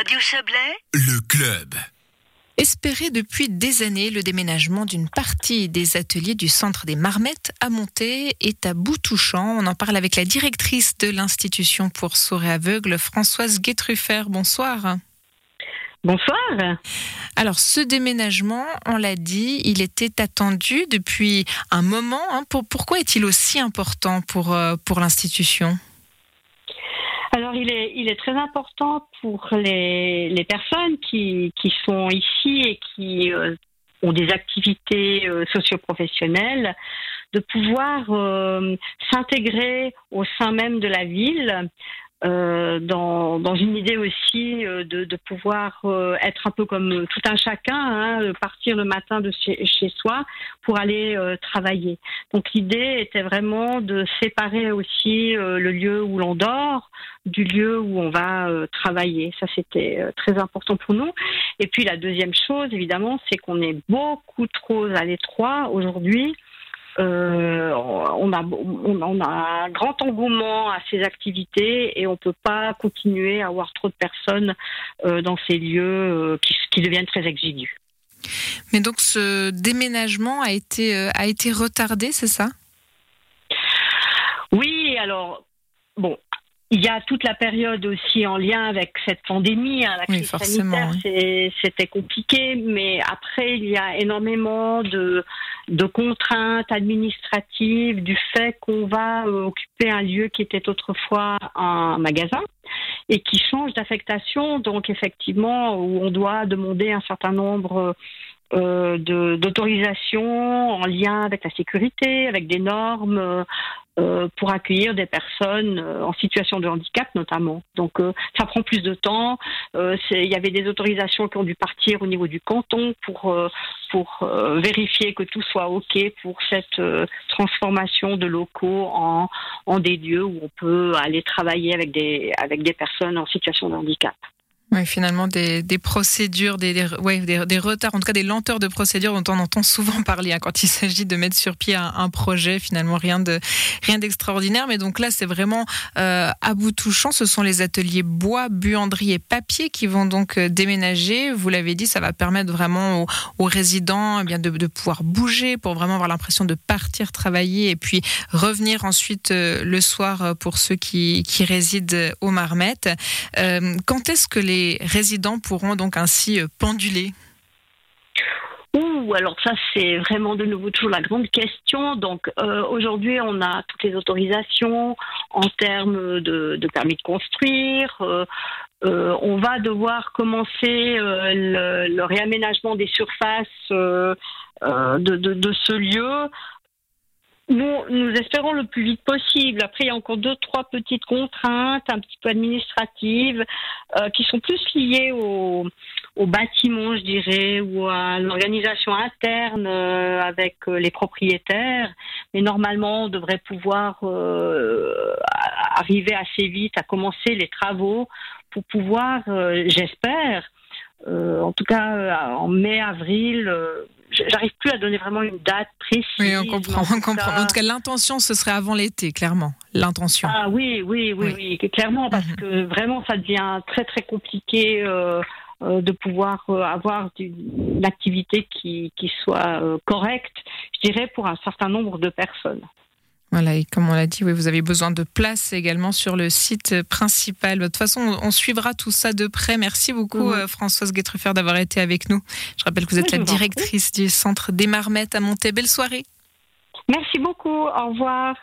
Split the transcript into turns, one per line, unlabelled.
Radio Chablais,
Le club.
Espéré depuis des années, le déménagement d'une partie des ateliers du centre des Marmettes à Monté est à bout touchant. On en parle avec la directrice de l'institution pour sourds et aveugles, Françoise Guétruffer. Bonsoir.
Bonsoir.
Alors, ce déménagement, on l'a dit, il était attendu depuis un moment. hein. Pour- pourquoi est-il aussi important pour, euh, pour l'institution?
Alors, il est, il est très important pour les, les personnes qui, qui sont ici et qui euh, ont des activités euh, socioprofessionnelles de pouvoir euh, s'intégrer au sein même de la ville. Euh, dans, dans une idée aussi euh, de, de pouvoir euh, être un peu comme tout un chacun, hein, partir le matin de chez, chez soi pour aller euh, travailler. Donc l'idée était vraiment de séparer aussi euh, le lieu où l'on dort du lieu où on va euh, travailler. Ça, c'était très important pour nous. Et puis la deuxième chose, évidemment, c'est qu'on est beaucoup trop à l'étroit aujourd'hui. Euh, on, a, on, on a un grand engouement à ces activités et on peut pas continuer à avoir trop de personnes euh, dans ces lieux euh, qui, qui deviennent très exigus.
Mais donc, ce déménagement a été, a été retardé, c'est ça?
Oui, alors, bon, il y a toute la période aussi en lien avec cette pandémie, hein, la crise sanitaire, c'était compliqué, mais après, il y a énormément de, de contraintes administratives du fait qu'on va euh, occuper un lieu qui était autrefois un magasin et qui change d'affectation, donc effectivement, où on doit demander un certain nombre euh, d'autorisations en lien avec la sécurité, avec des normes. euh, euh, pour accueillir des personnes euh, en situation de handicap notamment. Donc euh, ça prend plus de temps. Euh, Il y avait des autorisations qui ont dû partir au niveau du canton pour pour vérifier que tout soit ok pour cette transformation de locaux en en des lieux où on peut aller travailler avec des avec des personnes en situation de handicap.
Oui, finalement, des, des procédures, des, des, retards, en tout cas des lenteurs de procédures dont on entend souvent parler hein, quand il s'agit de mettre sur pied un, un projet. Finalement, rien de rien d'extraordinaire. Mais donc là, c'est vraiment euh, à bout touchant. Ce sont les ateliers bois, buanderie et papier qui vont donc euh, déménager. Vous l'avez dit, ça va permettre vraiment aux, aux résidents eh bien de, de pouvoir bouger pour vraiment avoir l'impression de partir travailler et puis revenir ensuite euh, le soir euh, pour ceux qui, qui résident aux Marmettes. Euh, quand est-ce que les résidents pourront donc ainsi euh, penduler
Ouh, alors ça c'est vraiment de nouveau toujours la grande question. Donc euh, aujourd'hui on a toutes les autorisations en termes de, permis de construire. Euh, on va devoir commencer le, réaménagement des surfaces de ce lieu. Nous, nous espérons le plus vite possible. Après, il y a encore deux, trois petites contraintes, un petit peu administratives, euh, qui sont plus liées au, au bâtiment, je dirais, ou à l'organisation interne euh, avec euh, les propriétaires. Mais normalement, on devrait pouvoir euh, arriver assez vite à commencer les travaux pour pouvoir, euh, j'espère, en tout cas en mai, avril, j- j'arrive plus à donner vraiment une date précise.
Oui, on comprend,
en
on
tout
comprend.
cas-
En tout cas, l'intention, ce serait avant l'été, clairement. L'intention.
ah oui, oui, oui,
Oui.
oui, clairement, parce
Mhm.
que vraiment, ça devient très, très compliqué euh, euh, de pouvoir euh, avoir une activité qui, qui soit correcte, je dirais, pour un certain nombre de personnes.
Voilà, et comme on l'a dit, oui, vous avez besoin de place également sur le site principal. De toute façon, on suivra tout ça de près. Merci beaucoup,
Mhm.
euh, Françoise Guetreffer, d'avoir été avec nous. Je rappelle que vous êtes
Oui,
la directrice du centre des Marmettes à Monté. Belle soirée.
Merci beaucoup, au revoir.